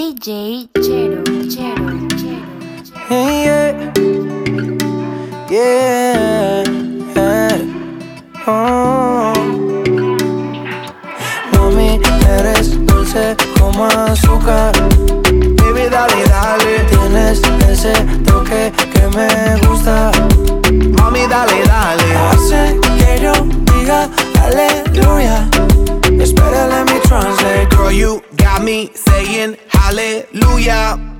DJ Chero, Chero, Chero. Hey, yeah. Yeah. yeah. Oh. Mami, eres dulce como azúcar. Baby, dale, dale. Tienes ese toque que me gusta. Mami, dale, dale. Hace que yo diga aleluya. Espera, let me translate. Girl, you me saying hallelujah.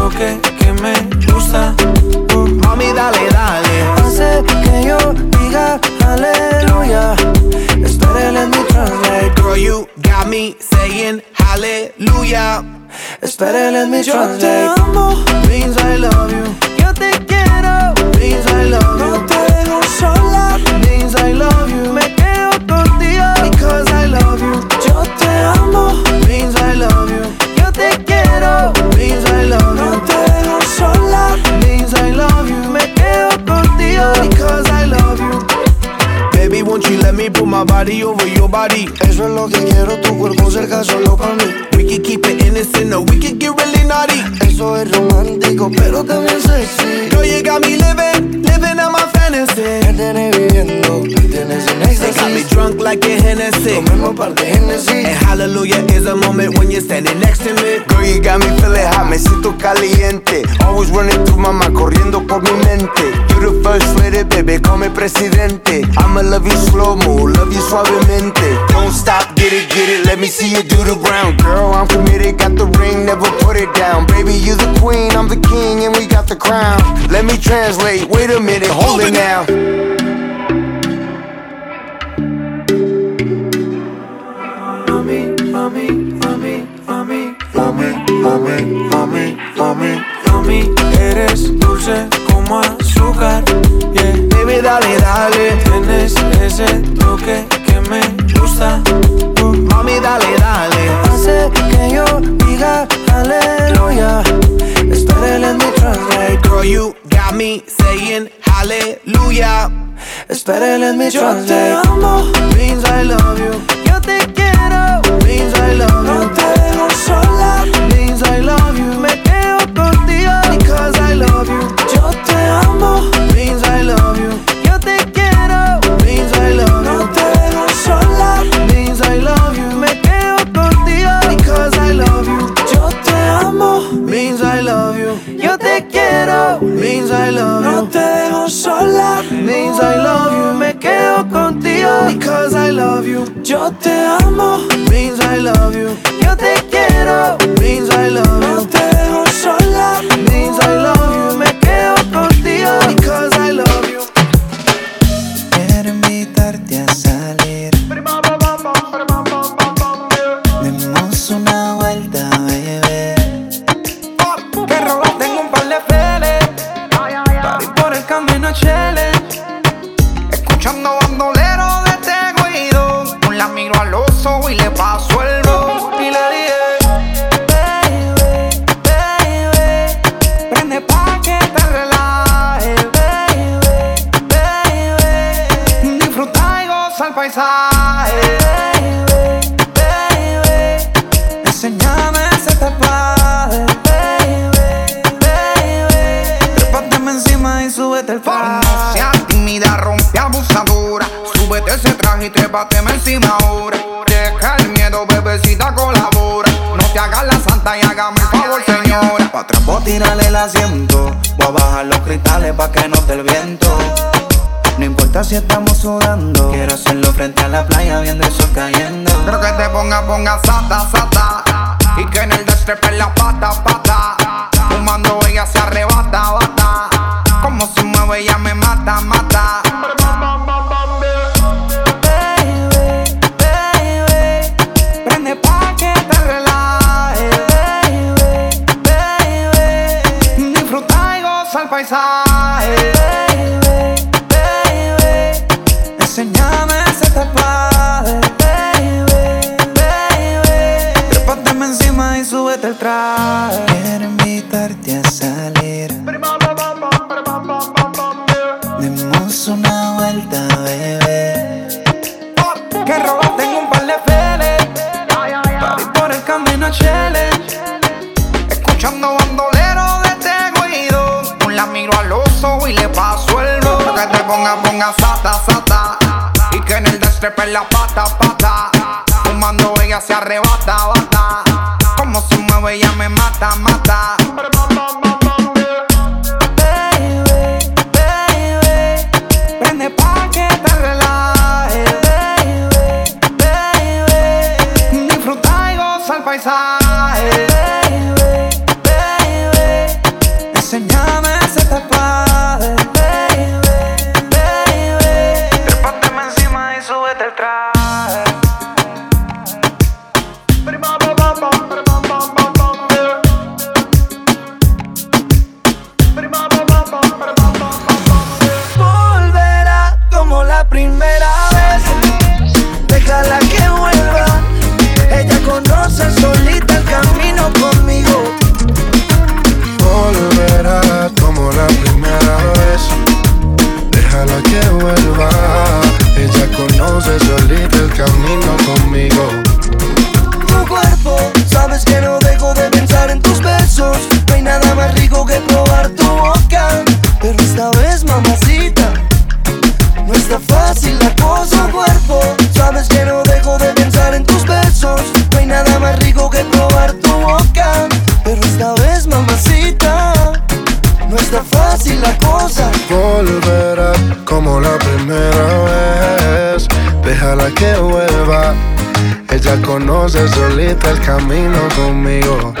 toque que me gusta. Uh. Mami, dale, dale. Hace que yo diga aleluya. Let me translate. Girl, you got me saying hallelujah. Espera, let me Yo te amo, means I love you. Girl, I'm committed, got the ring, never put it down. Baby, you the queen, I'm the king, and we got the crown. Let me translate, wait a minute, hold it me Yo te translate. Trépateme encima ahora. Deja el miedo, bebecita, colabora. No te hagas la santa y hágame el favor, señora. Pa' atrás voy a tirarle el asiento. Voy a bajar los cristales pa' que no te el viento. No importa si estamos sudando. Quiero a la playa viendo el sol cayendo. Quiero que te ponga, ponga sata, sata Y que en el destrepe la pata, pata en el destrepe la pata. Camino conmigo.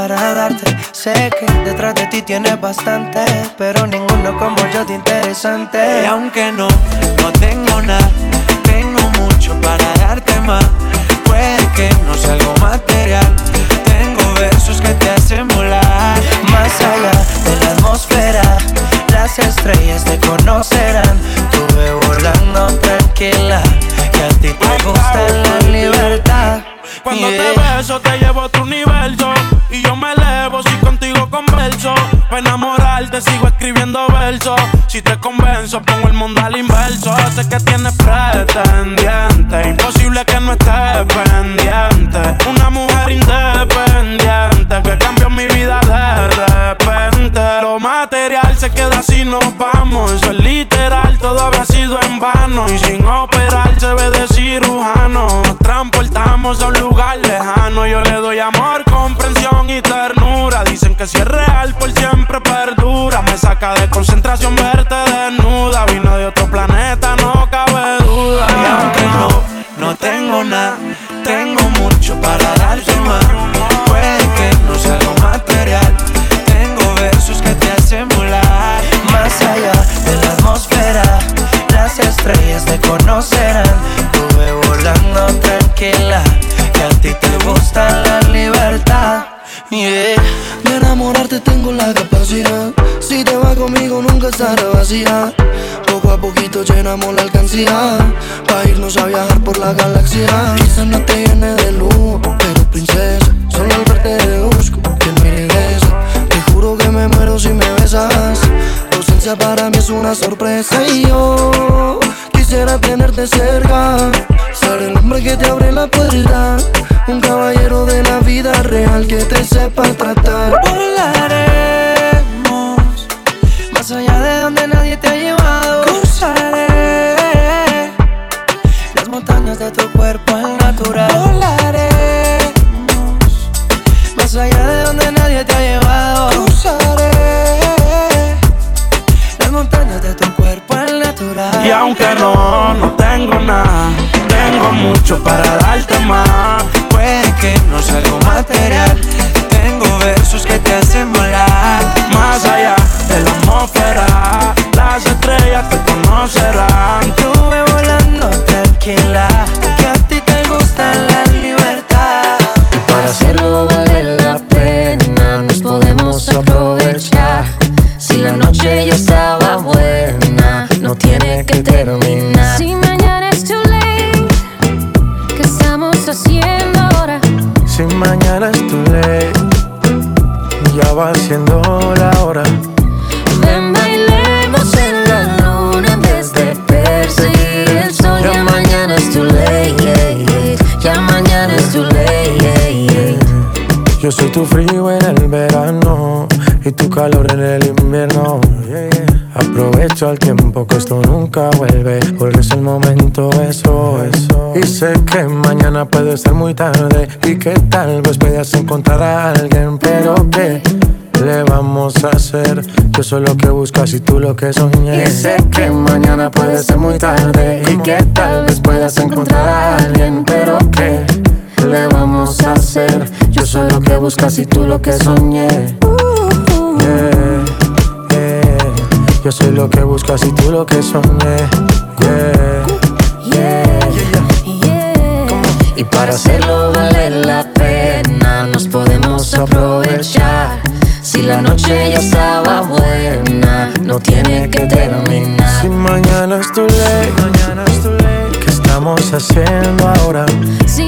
Para darte. Sé que detrás de ti tienes bastante, pero ninguno como yo de interesante. Y aunque no, no tengo nada, tengo mucho para darte más. Puede que no sea algo material. Tengo versos que te hacen volar más allá de la atmósfera. Las estrellas te conocerán. Tuve volando tranquila. Que a ti te gusta la libertad. Cuando Yeah. te beso te llevo a otro universo Y yo me elevo si contigo converso Pa' enamorarte sigo escribiendo versos. Si te convenzo pongo el mundo al inverso. Sé que tienes pretendiente Imposible que no estés pendiente. Una mujer independiente Que cambió mi vida de repente. Lo material se queda si nos vamos. Eso es literal, todo habrá sido en vano. Y sin operar se ve de cirujano. Nos transportamos a un lugar lejano. Yo le doy amor, comprensión y ternura Dicen que si es real por siempre perdura. Me saca de concentración verte desnuda. Vino de otro planeta, no cabe duda. Y aunque no, no tengo nada, tengo mucho para Poco a poquito llenamos la alcancía. Pa' irnos a viajar por la galaxia. Quizás no te llene de luz, pero princesa. Solo al verte deduzco que no regresa. Te juro que me muero si me besas. Tu ausencia para mí es una sorpresa. Y yo quisiera tenerte cerca. Ser el hombre que te abre la puerta. Un caballero de la vida real que te sepa tratar. Volaremos más allá de donde montañas de tu cuerpo al natural. Volaremos más allá de donde nadie te ha llevado. Cruzaré las montañas de tu cuerpo al natural. Y aunque no, no tengo nada Tengo mucho para darte más Puede que no sea algo material. Tengo versos que te hacen volar. Más allá de la atmósfera Las estrellas te conocerán Estuve volando tranquila, que a Y sé que mañana puede ser muy tarde y que tal vez puedas encontrar a alguien, pero que le vamos a hacer? Yo soy lo que buscas y tú lo que soñé. Y sé que mañana puede ser muy tarde y que tal vez puedas encontrar a alguien, pero que le vamos a hacer? Yo soy lo que buscas y tú lo que soñé. Yeah, yeah. Yo soy lo que buscas y tú lo que soñé. Yeah, Y para hacerlo vale la pena, nos podemos aprovechar. Si la noche ya estaba buena, no tiene que terminar. Si mañana es tu ley, mañana es tu ley. ¿Qué estamos haciendo ahora? Si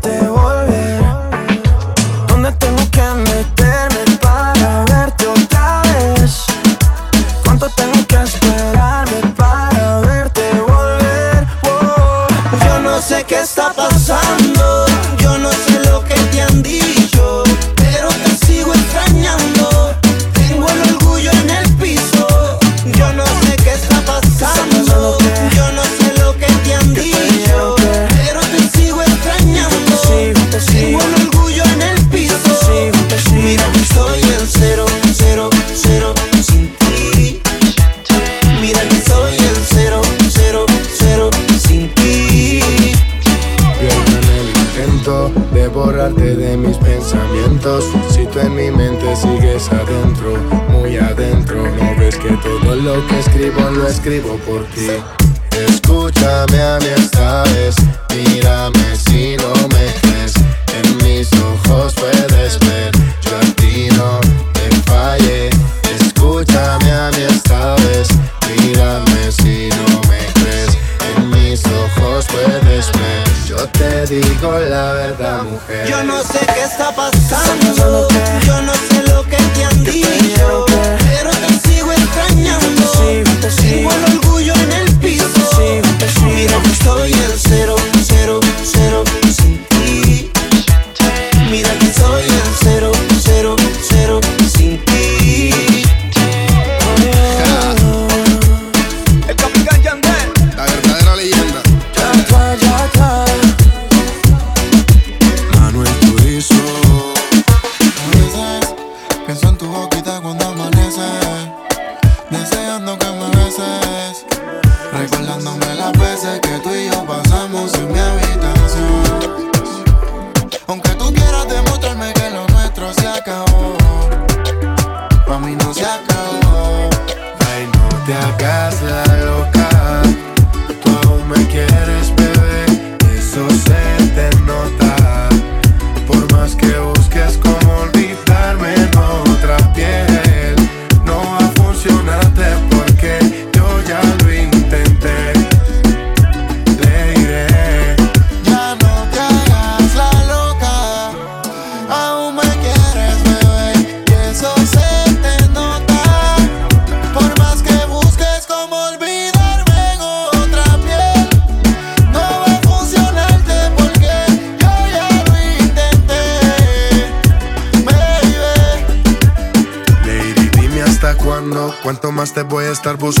pensamientos. Si tú en mi mente sigues adentro, muy adentro, no ves que todo lo que escribo lo escribo por ti. Escúchame a mí esta vez, mírame si no me crees. En mis ojos puedes ver, yo a ti no te fallé. Escúchame a mí esta vez, mírame si no me crees. En mis ojos puedes ver, yo te digo la Yo no sé qué está pasando, yo no sé estar vos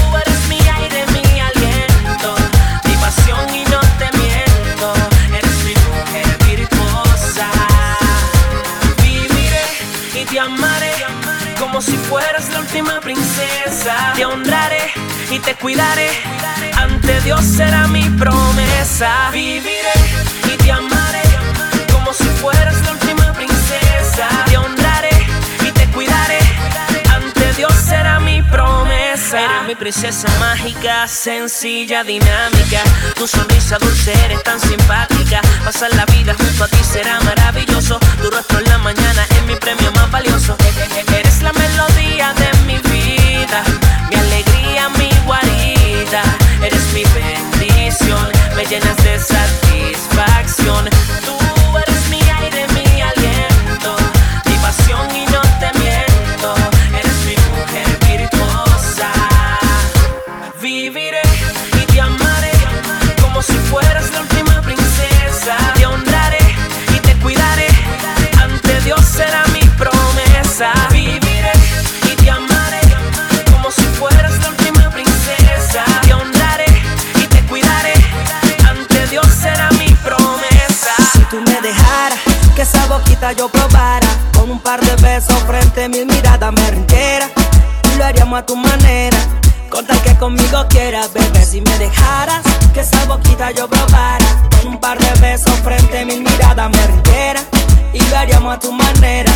como si fueras la última princesa. Te honraré y te cuidaré. Ante Dios será mi promesa. Viviré y te amaré como si fueras la última princesa. Eres mi princesa mágica, sencilla, dinámica. Tu sonrisa dulce eres tan simpática. Pasar la vida junto a ti será maravilloso. Tu rostro en la mañana es mi premio más valioso. Eres la melodía de mi vida, mi alegría, mi guardia yo probara. Un par de besos frente a mil miradas me rindiera. Y lo a tu manera.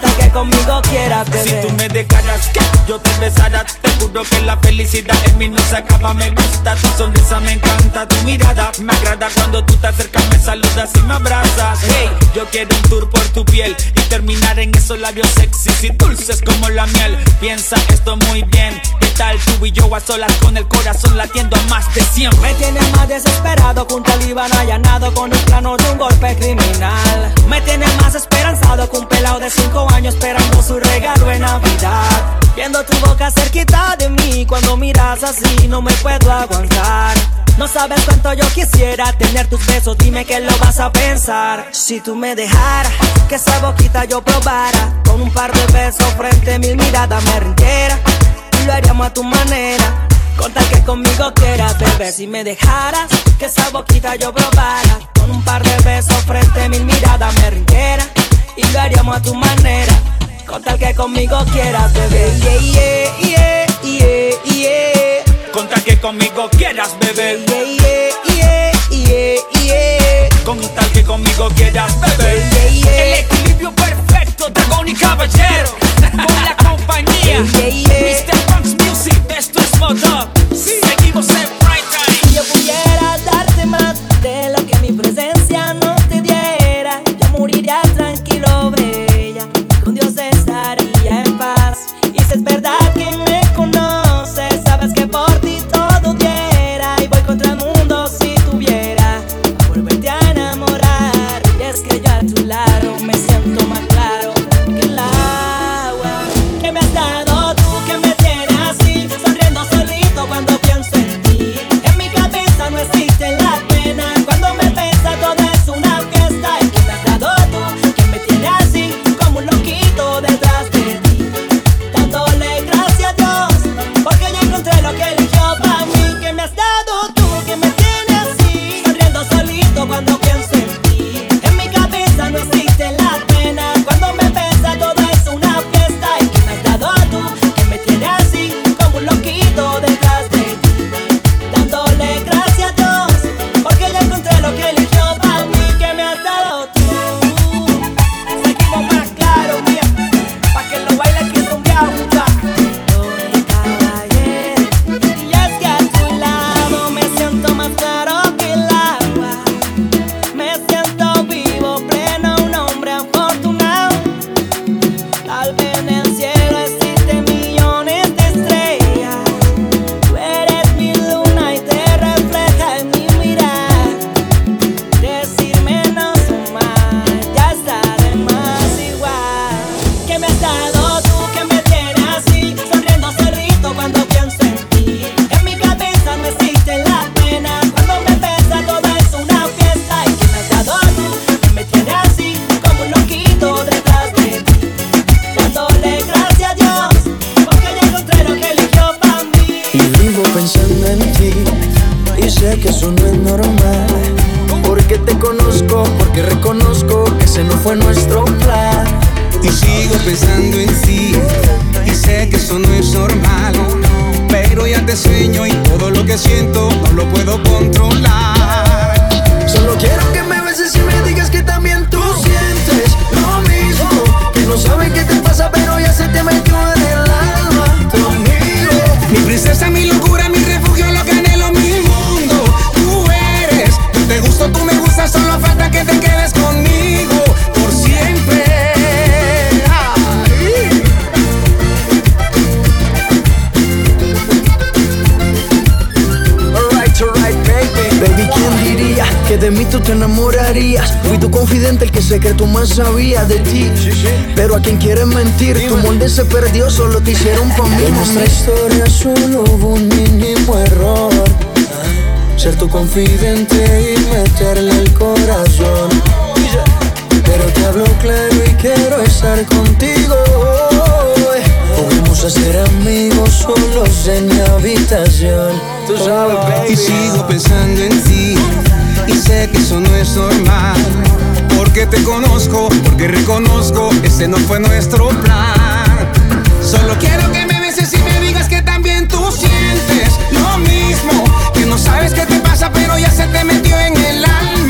Tal que conmigo quieras, bebé. Si tú me dejaras que yo te besara, te juro que la felicidad en mí no se acaba. Me gusta tu sonrisa, me encanta tu mirada. Me agrada cuando tú te acercas, me saludas y me abrazas. Hey, yo quiero un tour por tu piel y terminar en esos labios sexys y dulces como la miel. Piensa esto muy bien. ¿Qué tal tú y yo a solas con el corazón latiendo a más de 100? Me tienes más desesperado que un talibán allanado con un plano de un golpe criminal. Me tienes más esperanzado que un pelado de 5 años esperando su regalo en Navidad. Viendo tu boca cerquita de mí, cuando miras así no me puedo aguantar. No sabes cuánto yo quisiera tener tus besos, dime que lo vas a pensar. Si tú me dejaras que esa boquita yo probara, con un par de besos frente a mil miradas me rindiera. Y lo haríamos a tu manera. Con tal que conmigo quieras, bebé, si me dejaras que esa boquita yo probara, con un par de besos frente a mil miradas me rindiera. Y lo haríamos a tu manera. Con tal que conmigo quieras, bebé. Yeah, yeah, yeah, yeah, yeah. Con tal que conmigo quieras, bebé. Yeah, yeah, yeah, yeah, yeah. Con tal que conmigo quieras, bebé. Yeah, yeah. El equilibrio perfecto, dragón y caballero. Con la compañía. Mr. Punks Music, esto es modo. Seguimos en Prime Time. Yo pudiera darte más de lo que mi presencia no te diera, yo moriría tranquilo, bella. Con Dios estaría en paz. Y si es verdad que se perdió Solo te hicieron pa' mí. En nuestra historia solo hubo un mínimo error. Ser tu confidente y meterle el corazón. Pero te hablo claro y quiero estar contigo Podemos ser amigos solos en mi habitación. Tú sabes, baby. Y sigo pensando en ti. Y sé que eso no es normal. Porque te conozco, porque reconozco, ese no fue nuestro plan. Solo quiero que me beses y me digas que también tú sientes lo mismo. Que no sabes qué te pasa, pero ya se te metió en el alma.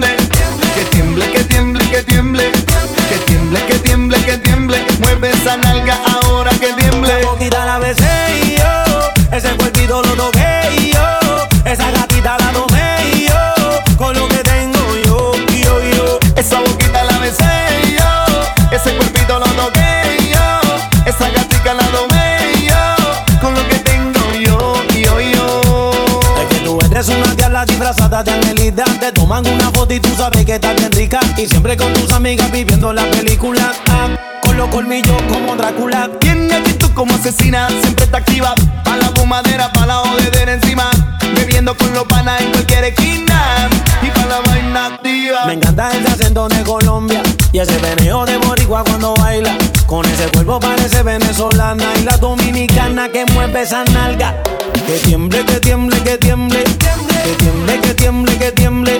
Y tú sabes que estás bien rica. Y siempre con tus amigas viviendo la película. Ah, con los colmillos como Drácula. Tiene actitud como asesina, siempre está activa. Pa' la fumadera, pa' la jodedera encima. Bebiendo con los panas en cualquier esquina. Y pa' la vaina activa. Me encanta ese acento de Colombia y ese veneo de boricua cuando baila. Con ese cuerpo parece venezolana y la dominicana que mueve esa nalga. Que tiemble, que tiemble, que tiemble. Que tiemble, que tiemble, que tiemble.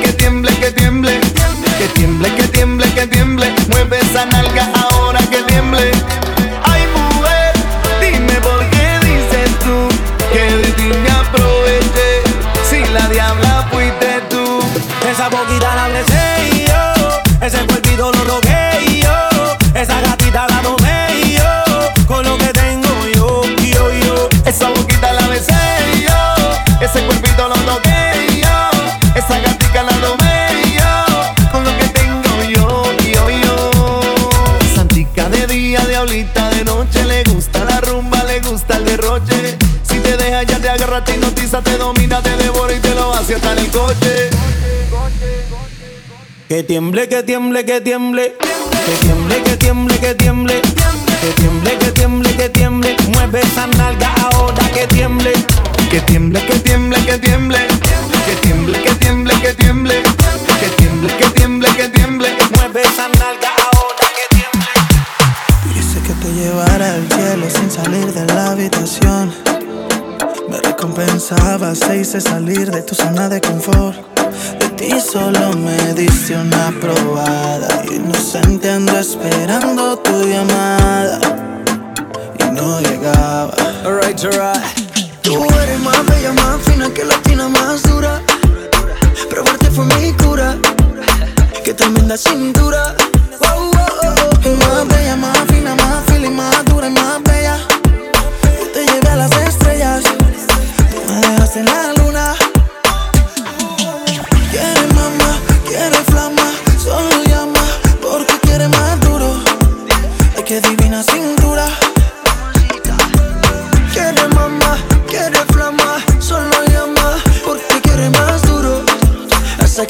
tiemble, que tiemble, que tiemble. Que tiemble, que tiemble, que tiemble. Alright. Tú eres más bella, más fina que latina, más dura. Probarte fue mi cura. Qué tremenda cintura. Wow, oh, oh. Más bella, más fina, más fina, más dura y más bella. Yo te llevé a las estrellas. Tú me dejaste en la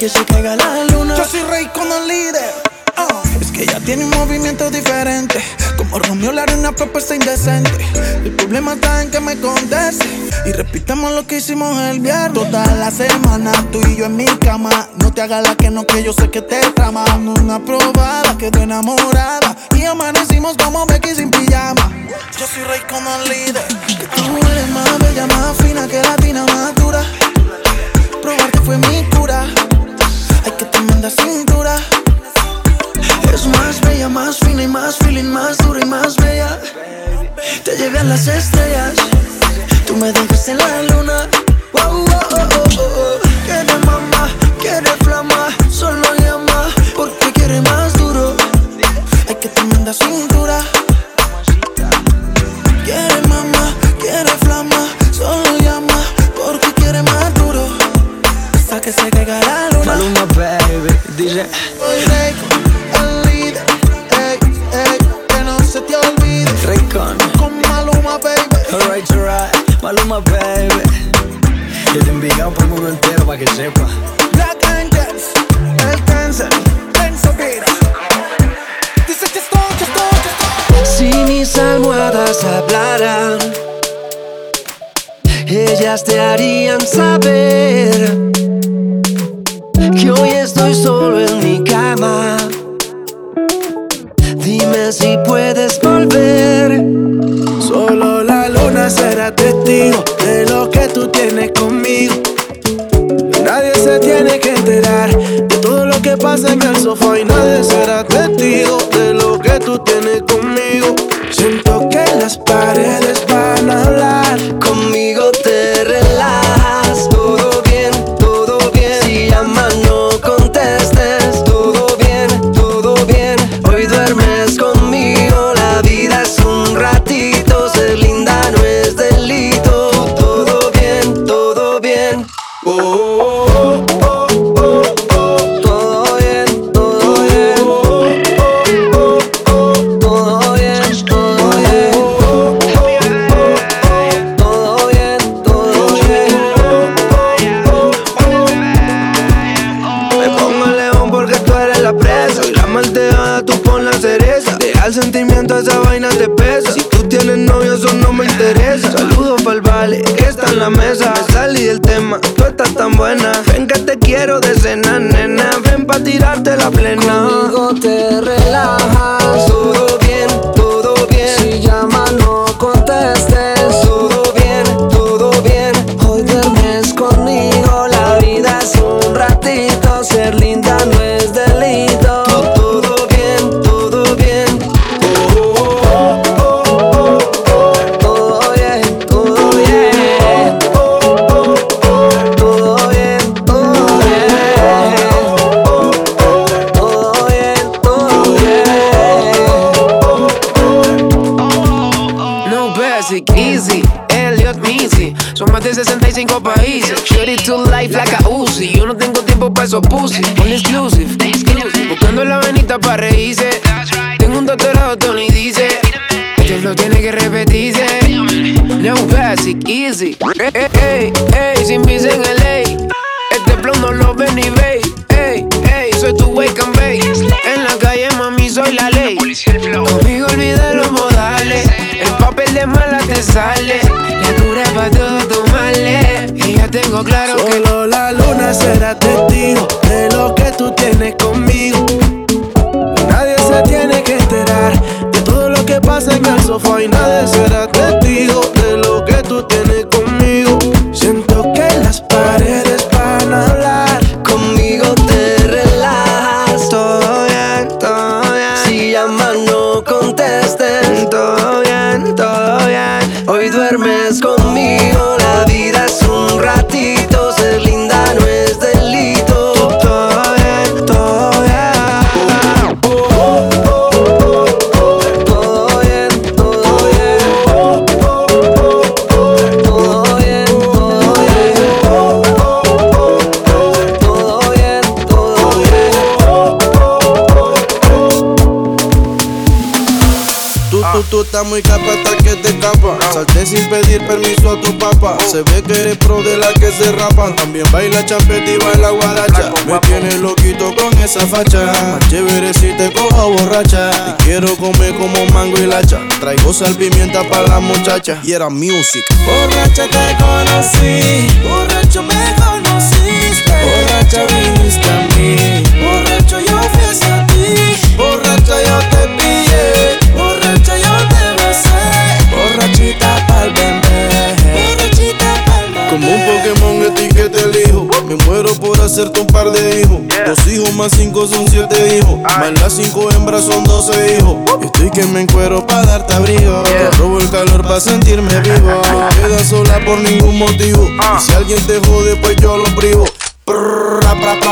que se la luna. Yo soy rey con el líder. ah. Es que ella tiene un movimiento diferente. Como Romeo la arena propuesta indecente. El problema está en que me conteste. Y repitamos lo que hicimos el viernes. Toda la semana, tú y yo en mi cama. No te hagas la que no, que yo sé que te trama. Una probada, quedó enamorada. Y amanecimos como Becky sin pijama. Yo soy rey con el líder. Que tú eres más bella, más fina que latina, más dura. Probarte fue mi cura. Hay que tremenda cintura. Es más bella, más fina y más feeling, más dura y más bella. Te llevé a las estrellas, tú me dejas en la luna. Basic, easy, Elliot Missy Son más de 65 países. Shorty to life like a Uzi. Yo no tengo tiempo para esos pussy. Only exclusive, Buscando la venita para reírse. Tengo un doctorado, Tony dice. Este flow tiene que repetirse. No basic, easy. Ey, ey, ey, sin visa en LA Este flow no lo ven ni ve. Ey, ey, soy tu wake and bake. En la calle, mami, soy la ley. Conmigo olvida los El papel de mala te sale. La cura pa' todo tomarle Y ya tengo claro que Solo la luna será testigo De lo que tú tienes conmigo. Nadie se tiene que enterar De todo lo que pasa en el sofá Y nadie será testigo De lo que tú tienes Estás muy capa hasta que te escapa. Salté sin pedir permiso a tu papá. Se ve que eres pro de la que se rapan. También baila champeta y baila guaracha. Me tienes loquito con esa facha. Más chévere si te cojo borracha. Y quiero comer como mango y lacha. Traigo sal pimienta para la muchacha. Y era music. Borracha te conocí, borracho me conociste. Borracha viniste a mí, borracho yo fui hacia ti. Borracha yo te pillé, etiquete elijo. Me muero por hacerte un par de hijos. Dos hijos más cinco son siete hijos. Más las cinco hembras son doce hijos. Estoy que me encuero para darte abrigo. Te robo el calor para sentirme vivo. No quedas sola por ningún motivo. Y si alguien te jode, pues yo lo privo. Pra, pra, pra.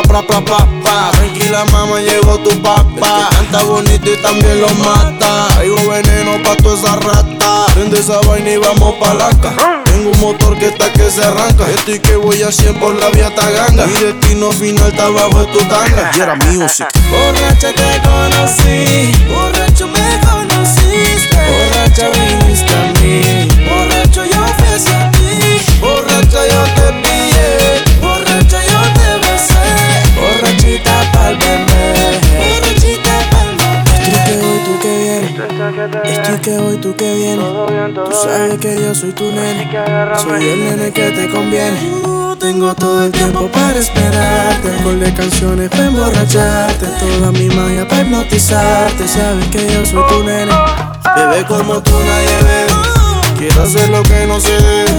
Tranquila mamá, llegó tu papá Canta bonito y también lo mata Traigo veneno pa' toda esa rata Prende esa vaina y vamos pa' laca Tengo un motor que está que se arranca. Estoy que voy a 100 por la vía taganga Mi destino final está bajo tu tanga. Y era music. Borracha te conocí, borracho me conociste. Borracha viniste a mí, borracho yo fui hacia ti. Borracha yo te pillé, Estoy que voy, tú que vienes. Tú sabes que yo soy tu nene. Soy el nene que te conviene. Tengo todo el tiempo para esperarte. Con de canciones para emborracharte. Toda mi magia para hipnotizarte. Sabes que yo soy tu nene. Bebé como tú nadie ve Quiero hacer lo que no se debe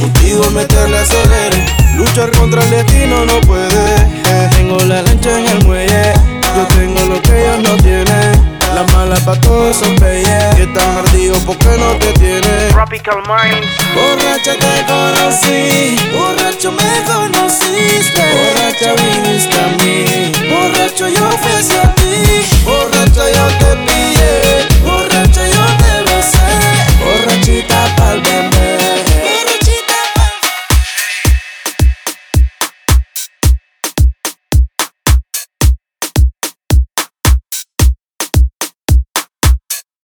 Contigo meterle acelere Luchar contra el destino no puede Tengo la lancha en el muelle yo tengo lo que ellos no tienen. La mala pa' todos son bellas. Y están ardidos porque no te tienen. Tropical Minds. Borracha te conocí. Borracho me conociste. Borracha viniste a mí. Borracho yo fui a ti. Borracho yo te pillé. Borracho yo te besé. Borrachita pa'l bebé.